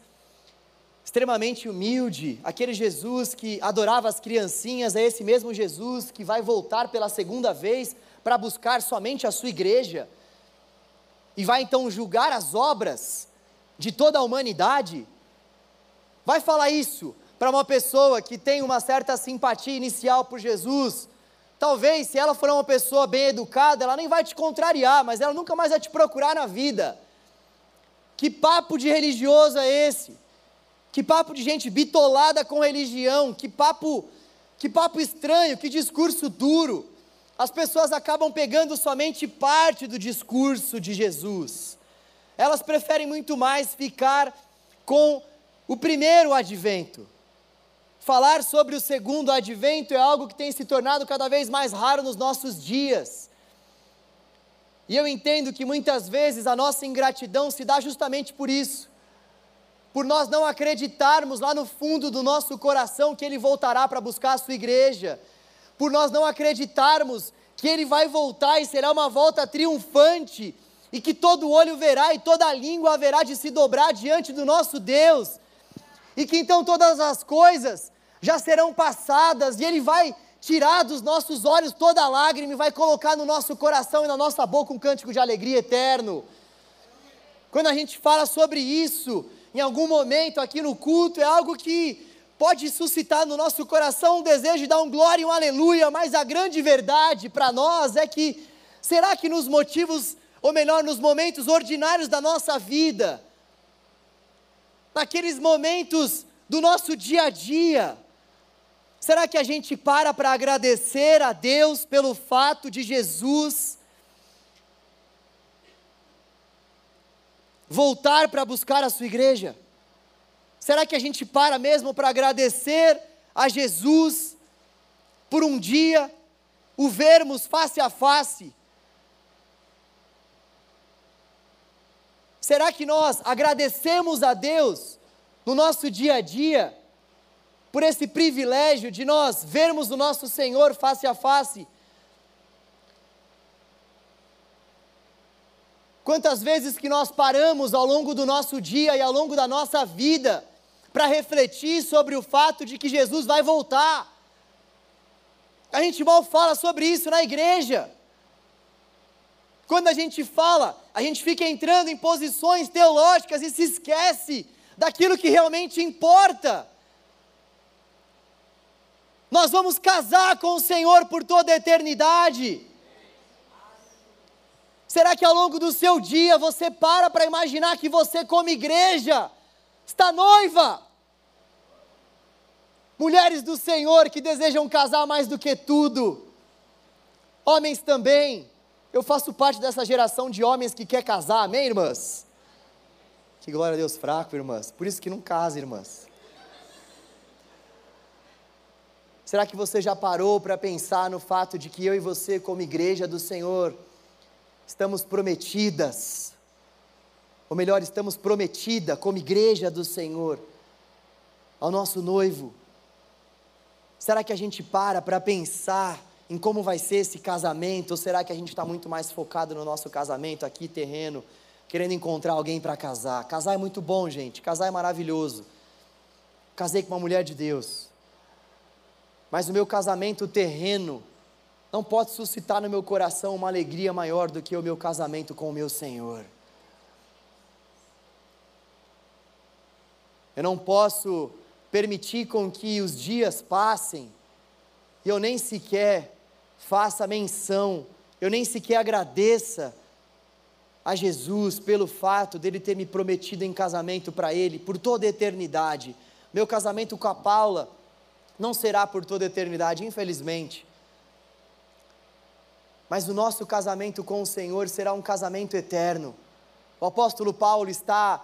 extremamente humilde, aquele Jesus que adorava as criancinhas, é esse mesmo Jesus que vai voltar pela segunda vez para buscar somente a sua igreja e vai então julgar as obras de toda a humanidade. Vai falar isso para uma pessoa que tem uma certa simpatia inicial por Jesus. Talvez, se ela for uma pessoa bem educada, ela nem vai te contrariar, mas ela nunca mais vai te procurar na vida. Que papo de religioso é esse? Que papo de gente bitolada com religião? Que papo, que papo estranho, que discurso duro. As pessoas acabam pegando somente parte do discurso de Jesus. Elas preferem muito mais ficar com o primeiro advento. Falar sobre o segundo advento é algo que tem se tornado cada vez mais raro nos nossos dias. E eu entendo que muitas vezes a nossa ingratidão se dá justamente por isso. Por nós não acreditarmos lá no fundo do nosso coração que Ele voltará para buscar a sua igreja. Por nós não acreditarmos que Ele vai voltar e será uma volta triunfante. E que todo olho verá e toda língua haverá de se dobrar diante do nosso Deus e que então todas as coisas já serão passadas e Ele vai tirar dos nossos olhos toda lágrima e vai colocar no nosso coração e na nossa boca um cântico de alegria eterno. Quando a gente fala sobre isso, em algum momento aqui no culto, é algo que pode suscitar no nosso coração um desejo de dar um glória e um aleluia, mas a grande verdade para nós é que, será que nos motivos, ou melhor, nos momentos ordinários da nossa vida, naqueles momentos do nosso dia a dia? Será que a gente para para agradecer a Deus pelo fato de Jesus voltar para buscar a sua igreja? Será que a gente para mesmo para agradecer a Jesus por um dia o vermos face a face? Será que nós agradecemos a Deus no nosso dia a dia por esse privilégio de nós vermos o nosso Senhor face a face? Quantas vezes que nós paramos ao longo do nosso dia e ao longo da nossa vida para refletir sobre o fato de que Jesus vai voltar? A gente mal fala sobre isso na igreja. Quando a gente fala, a gente fica entrando em posições teológicas e se esquece daquilo que realmente importa. Nós vamos casar com o Senhor por toda a eternidade. Será que ao longo do seu dia você para para imaginar que você, como igreja, está noiva? Mulheres do Senhor que desejam casar mais do que tudo, homens também eu faço parte dessa geração de homens que quer casar, amém, irmãs? Que glória a Deus fraco, irmãs. Por isso que não casa, irmãs. Será que você já parou para pensar no fato de que eu e você, como igreja do Senhor, estamos prometidas, ou melhor, estamos prometida como igreja do Senhor, ao nosso noivo? Será que a gente para para pensar em como vai ser esse casamento? Ou será que a gente está muito mais focado no nosso casamento aqui, terreno, querendo encontrar alguém para casar? Casar é muito bom, gente, casar é maravilhoso. Casei com uma mulher de Deus, mas o meu casamento terreno não pode suscitar no meu coração uma alegria maior do que o meu casamento com o meu Senhor. Eu não posso permitir com que os dias passem e eu nem sequer faça menção, eu nem sequer agradeça a Jesus pelo fato dele ter me prometido em casamento para ele por toda a eternidade. Meu casamento com a Paula não será por toda a eternidade, infelizmente. Mas o nosso casamento com o Senhor será um casamento eterno. O apóstolo Paulo está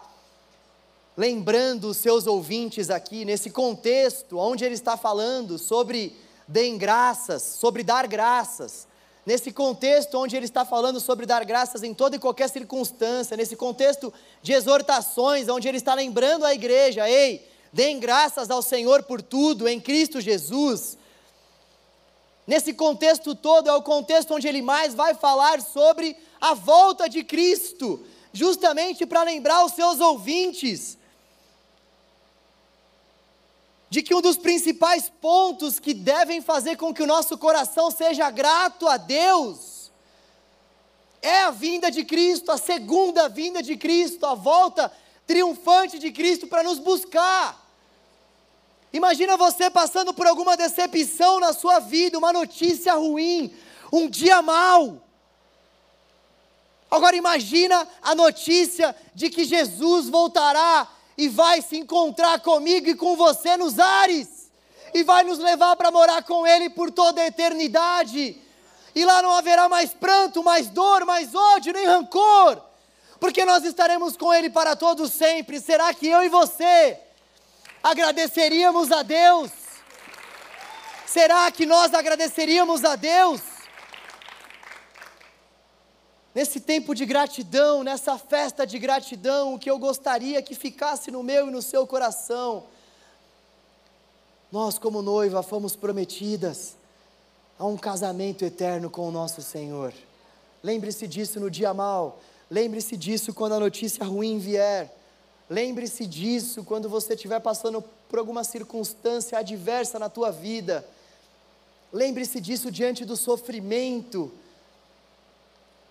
lembrando os seus ouvintes aqui, nesse contexto, onde ele está falando sobre deem graças, sobre dar graças. nesse contexto onde ele está falando sobre dar graças em toda e qualquer circunstância, nesse contexto de exortações, onde ele está lembrando a igreja: ei, deem graças ao Senhor por tudo em Cristo Jesus. Nesse contexto todo, é o contexto onde ele mais vai falar sobre a volta de Cristo, justamente para lembrar os seus ouvintes de que um dos principais pontos que devem fazer com que o nosso coração seja grato a Deus é a vinda de Cristo, a segunda vinda de Cristo, a volta triunfante de Cristo para nos buscar. Imagina você passando por alguma decepção na sua vida, uma notícia ruim, um dia mau. Agora imagina a notícia de que Jesus voltará e vai se encontrar comigo e com você nos ares, e vai nos levar para morar com Ele por toda a eternidade. E lá não haverá mais pranto, mais dor, mais ódio, nem rancor, porque nós estaremos com Ele para todo sempre. Será que eu e você agradeceríamos a Deus? Será que nós agradeceríamos a Deus? Nesse tempo de gratidão, nessa festa de gratidão, o que eu gostaria que ficasse no meu e no seu coração. Nós, como noiva, fomos prometidas a um casamento eterno com o nosso Senhor. Lembre-se disso no dia mal, lembre-se disso quando a notícia ruim vier, lembre-se disso quando você estiver passando por alguma circunstância adversa na tua vida, lembre-se disso diante do sofrimento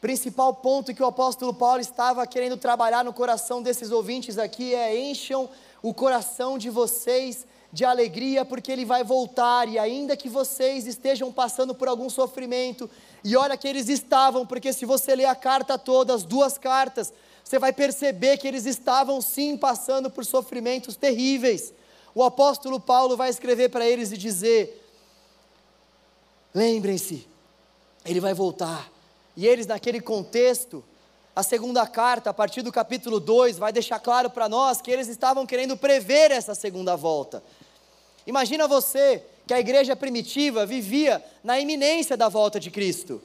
principal ponto que o apóstolo Paulo estava querendo trabalhar no coração desses ouvintes aqui é: encham o coração de vocês de alegria, porque ele vai voltar, e ainda que vocês estejam passando por algum sofrimento, e olha que eles estavam, porque se você ler a carta toda, as duas cartas, você vai perceber que eles estavam sim passando por sofrimentos terríveis. O apóstolo Paulo vai escrever para eles e dizer: lembrem-se, ele vai voltar e eles, naquele contexto, a segunda carta, a partir do capítulo 2, vai deixar claro para nós que eles estavam querendo prever essa segunda volta. Imagina você que a igreja primitiva vivia na iminência da volta de Cristo.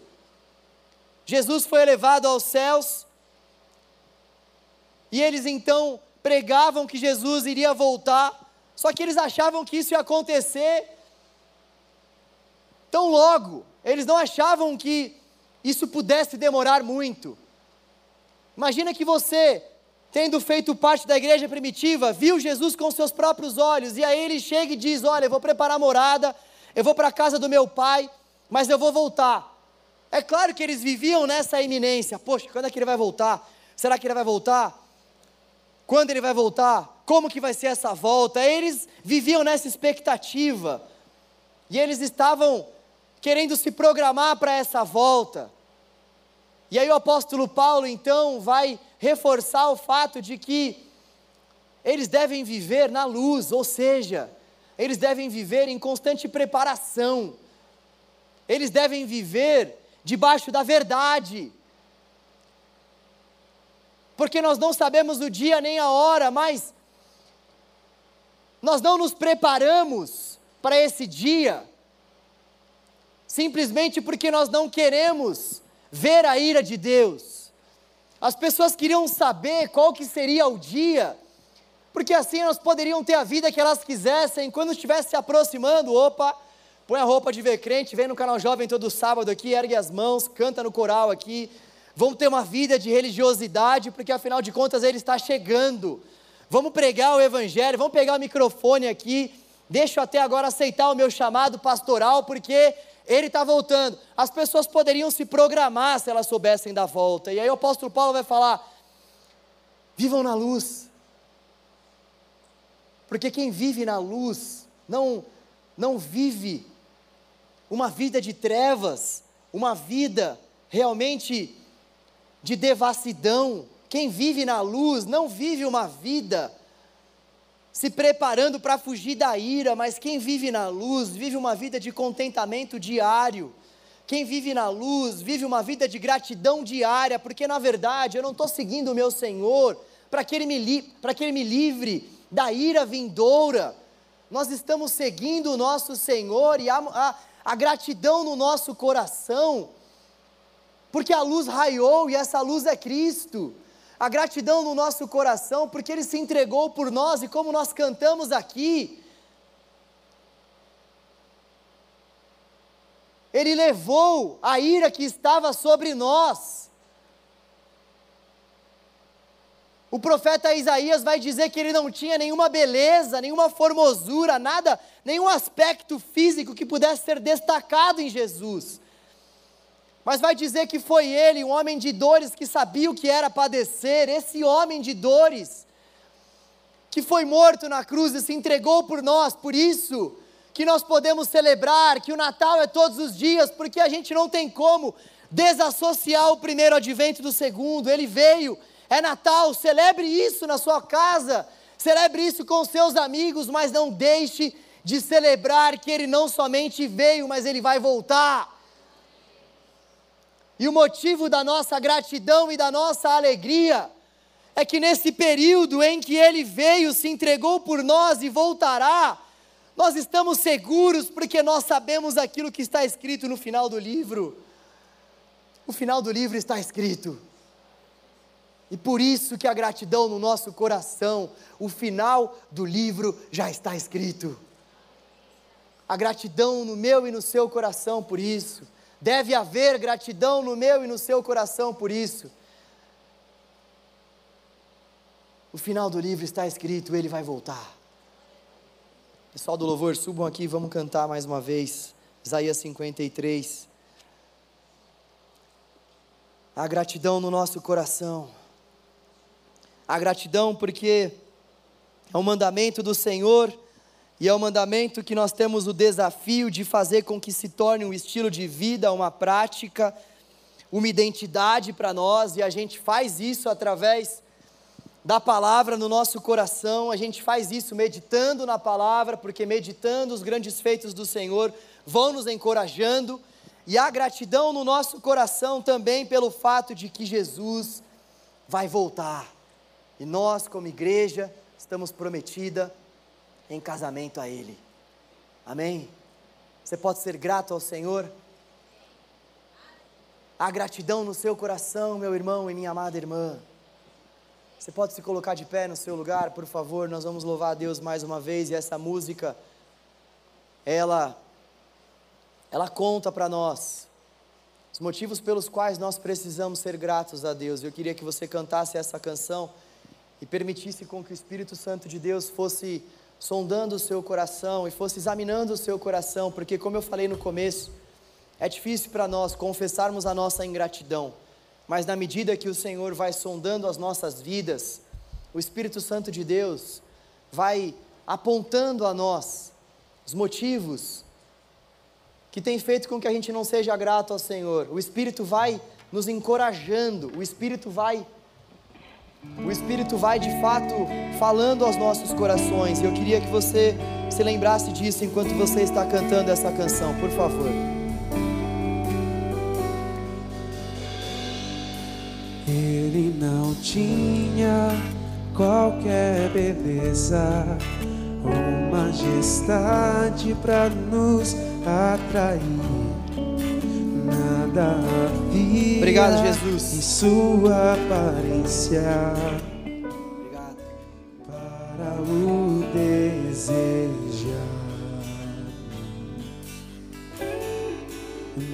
Jesus foi elevado aos céus, e eles então pregavam que Jesus iria voltar, só que eles achavam que isso ia acontecer tão logo, eles não achavam que isso pudesse demorar muito. Imagina que você, tendo feito parte da igreja primitiva, viu Jesus com seus próprios olhos, e aí ele chega e diz: Olha, eu vou preparar morada, eu vou para a casa do meu pai, mas eu vou voltar. É claro que eles viviam nessa iminência: Poxa, quando é que ele vai voltar? Será que ele vai voltar? Quando ele vai voltar? Como que vai ser essa volta? Eles viviam nessa expectativa. E eles estavam querendo se programar para essa volta. E aí o apóstolo Paulo então vai reforçar o fato de que eles devem viver na luz, ou seja, eles devem viver em constante preparação, eles devem viver debaixo da verdade, porque nós não sabemos o dia nem a hora, mas nós não nos preparamos para esse dia, simplesmente porque nós não queremos ver a ira de Deus. As pessoas queriam saber qual que seria o dia, porque assim elas poderiam ter a vida que elas quisessem, quando estivesse se aproximando, opa, põe a roupa de ver crente, vem no canal jovem todo sábado aqui, ergue as mãos, canta no coral aqui, vamos ter uma vida de religiosidade, porque afinal de contas ele está chegando. Vamos pregar o evangelho, vamos pegar o microfone aqui, deixa eu até agora aceitar o meu chamado pastoral, porque ele está voltando. As pessoas poderiam se programar se elas soubessem da volta. E aí o apóstolo Paulo vai falar: vivam na luz. Porque quem vive na luz não não vive uma vida de trevas, uma vida realmente de devassidão. Quem vive na luz não vive uma vida se preparando para fugir da ira, mas quem vive na luz vive uma vida de contentamento diário. Quem vive na luz vive uma vida de gratidão diária, porque na verdade eu não estou seguindo o meu Senhor para que, ele me que Ele me livre da ira vindoura. Nós estamos seguindo o nosso Senhor e a, a, a gratidão no nosso coração porque a luz raiou e essa luz é Cristo. A gratidão no nosso coração, porque Ele se entregou por nós e como nós cantamos aqui, Ele levou a ira que estava sobre nós. O profeta Isaías vai dizer que ele não tinha nenhuma beleza, nenhuma formosura, nada, nenhum aspecto físico que pudesse ser destacado em Jesus. Mas vai dizer que foi ele, um homem de dores, que sabia o que era padecer, esse homem de dores, que foi morto na cruz e se entregou por nós, por isso que nós podemos celebrar que o Natal é todos os dias, porque a gente não tem como desassociar o primeiro advento do segundo, ele veio é Natal, celebre isso na sua casa, celebre isso com seus amigos, mas não deixe de celebrar que ele não somente veio, mas ele vai voltar. E o motivo da nossa gratidão e da nossa alegria é que nesse período em que ele veio, se entregou por nós e voltará, nós estamos seguros porque nós sabemos aquilo que está escrito no final do livro. O final do livro está escrito. E por isso que a gratidão no nosso coração, o final do livro já está escrito. A gratidão no meu e no seu coração por isso. Deve haver gratidão no meu e no seu coração por isso. O final do livro está escrito, ele vai voltar. Pessoal do louvor, subam aqui, vamos cantar mais uma vez. Isaías 53. A gratidão no nosso coração a gratidão porque é um mandamento do Senhor e é um mandamento que nós temos o desafio de fazer com que se torne um estilo de vida, uma prática, uma identidade para nós, e a gente faz isso através da palavra no nosso coração, a gente faz isso meditando na palavra, porque meditando os grandes feitos do Senhor vão nos encorajando, e a gratidão no nosso coração também pelo fato de que Jesus vai voltar. E nós, como igreja, estamos prometida em casamento a Ele. Amém? Você pode ser grato ao Senhor? Há gratidão no seu coração, meu irmão e minha amada irmã. Você pode se colocar de pé no seu lugar, por favor? Nós vamos louvar a Deus mais uma vez e essa música, ela, ela conta para nós os motivos pelos quais nós precisamos ser gratos a Deus. Eu queria que você cantasse essa canção e permitisse com que o Espírito Santo de Deus fosse sondando o seu coração e fosse examinando o seu coração, porque, como eu falei no começo, é difícil para nós confessarmos a nossa ingratidão, mas na medida que o Senhor vai sondando as nossas vidas, o Espírito Santo de Deus vai apontando a nós os motivos que tem feito com que a gente não seja grato ao Senhor. O Espírito vai nos encorajando, o Espírito vai o Espírito vai de fato falando aos nossos corações. E eu queria que você se lembrasse disso enquanto você está cantando essa canção, por favor. Ele não tinha qualquer beleza ou majestade para nos atrair nada havia Obrigado, Jesus. em sua aparência Obrigado. para o desejar,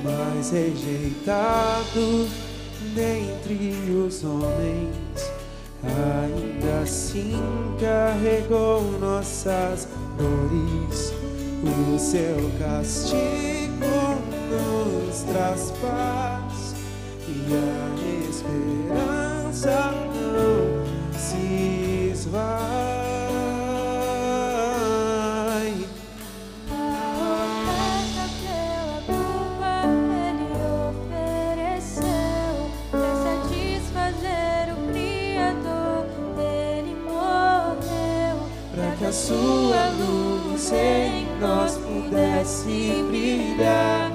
mas rejeitado dentre os homens, ainda assim carregou nossas dores, o seu castigo nos traz paz e a esperança não se esvai. A pela culpa ele ofereceu para satisfazer o Criador. Ele morreu para que a sua luz em nós pudesse brilhar.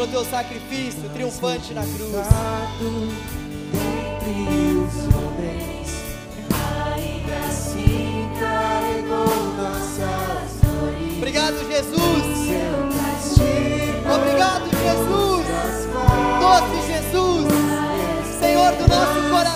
Pelo teu sacrifício triunfante na cruz. Santificado Entre os homens, ainda assim carregou nossas dores. Obrigado, Jesus. Obrigado, Jesus. Doce Jesus, Senhor do nosso coração.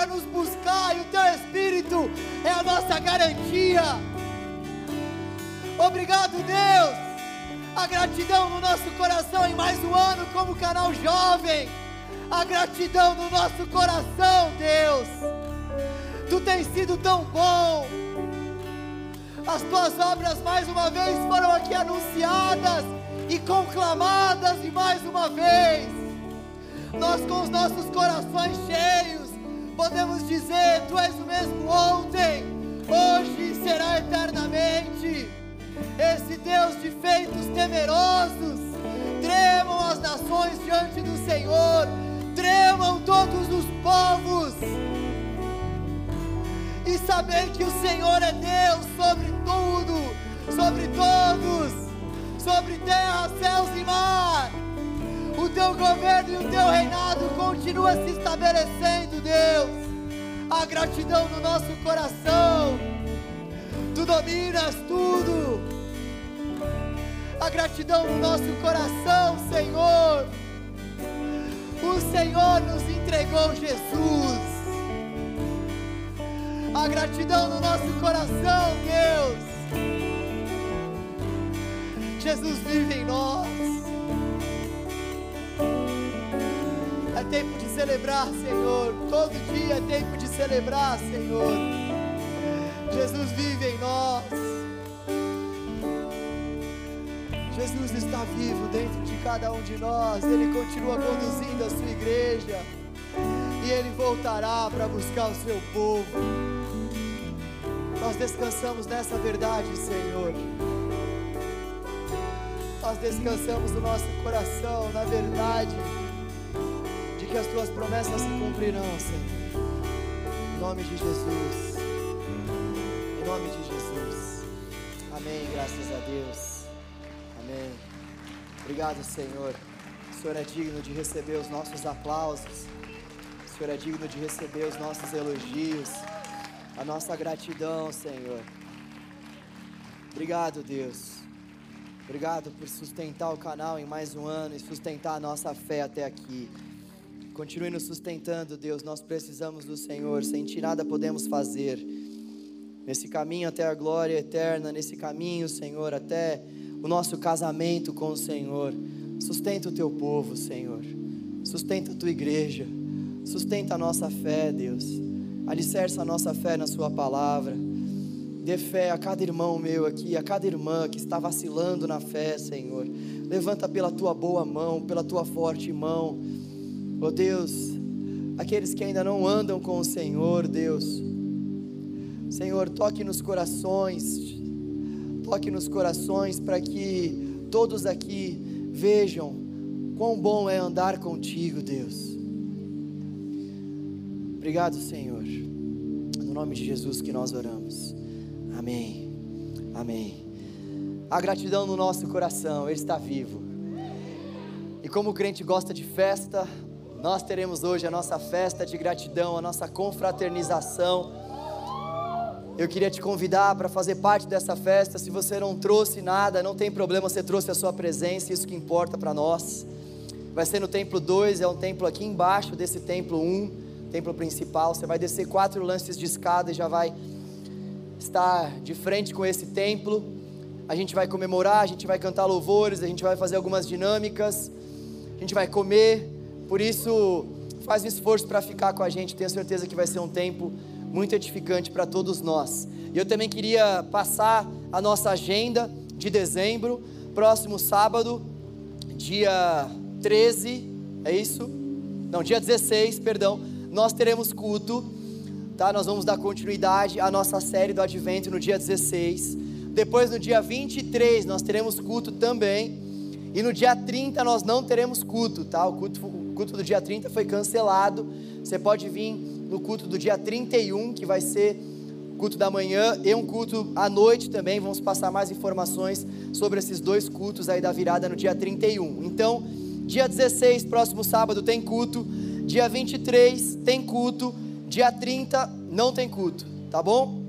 Para nos buscar e o teu Espírito é a nossa garantia. Obrigado, Deus. A gratidão no nosso coração em mais um ano como canal jovem. A gratidão no nosso coração, Deus. Tu tens sido tão bom. As tuas obras mais uma vez foram aqui anunciadas e conclamadas e mais uma vez. Nós com os nossos corações cheios podemos dizer: Tu és o mesmo ontem, hoje e será eternamente. Esse Deus de feitos temerosos, tremam as nações diante do Senhor, tremam todos os povos. E saber que o Senhor é Deus sobre tudo, sobre todos, sobre terra, céus e mar. O teu governo e o teu reinado continua se estabelecendo, Deus. A gratidão no nosso coração. Tu dominas tudo. A gratidão no nosso coração, Senhor. O Senhor nos entregou Jesus. A gratidão no nosso coração, Deus. Jesus vive em nós. É tempo de celebrar, Senhor. Todo dia é tempo de celebrar, Senhor. Jesus vive em nós. Jesus está vivo dentro de cada um de nós. Ele continua conduzindo a sua igreja. E ele voltará para buscar o seu povo. Nós descansamos nessa verdade, Senhor. Nós descansamos no nosso coração na verdade de que as tuas promessas se cumprirão, Senhor. Em nome de Jesus. Em nome de Jesus. Amém. Graças a Deus. Amém. Obrigado, Senhor. O Senhor é digno de receber os nossos aplausos. O Senhor é digno de receber os nossos elogios. A nossa gratidão, Senhor. Obrigado, Deus. Obrigado por sustentar o canal em mais um ano e sustentar a nossa fé até aqui. Continue nos sustentando, Deus. Nós precisamos do Senhor. Sem ti nada podemos fazer. Nesse caminho até a glória eterna, nesse caminho, Senhor, até o nosso casamento com o Senhor. Sustenta o teu povo, Senhor. Sustenta a tua igreja. Sustenta a nossa fé, Deus. Alicerça a nossa fé na Sua palavra. Dê fé a cada irmão meu aqui, a cada irmã que está vacilando na fé, Senhor. Levanta pela tua boa mão, pela tua forte mão. Oh Deus, aqueles que ainda não andam com o Senhor, Deus. Senhor, toque nos corações, toque nos corações para que todos aqui vejam quão bom é andar contigo, Deus. Obrigado, Senhor. No nome de Jesus que nós oramos. Amém. Amém. A gratidão no nosso coração, Ele está vivo. E como o crente gosta de festa, nós teremos hoje a nossa festa de gratidão, a nossa confraternização. Eu queria te convidar para fazer parte dessa festa. Se você não trouxe nada, não tem problema, você trouxe a sua presença, isso que importa para nós. Vai ser no templo 2, é um templo aqui embaixo desse templo 1, um, templo principal. Você vai descer quatro lances de escada e já vai estar de frente com esse templo. A gente vai comemorar, a gente vai cantar louvores, a gente vai fazer algumas dinâmicas, a gente vai comer. Por isso, faz um esforço para ficar com a gente. Tenho certeza que vai ser um tempo muito edificante para todos nós. E eu também queria passar a nossa agenda de dezembro, próximo sábado, dia 13, é isso? Não, dia 16, perdão, nós teremos culto, tá? Nós vamos dar continuidade à nossa série do Advento no dia 16. Depois, no dia 23, nós teremos culto também. E no dia 30 nós não teremos culto, tá? O culto, culto do dia 30 foi cancelado. Você pode vir no culto do dia 31, que vai ser culto da manhã e um culto à noite também. Vamos passar mais informações sobre esses dois cultos aí da virada no dia 31. Então, dia 16, próximo sábado, tem culto. Dia 23 tem culto. Dia 30 não tem culto, tá bom?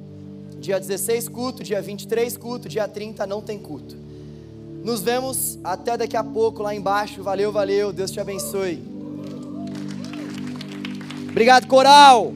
Dia 16 culto, dia 23 culto, dia 30 não tem culto. Nos vemos até daqui a pouco lá embaixo. Valeu, valeu. Deus te abençoe. Obrigado, coral.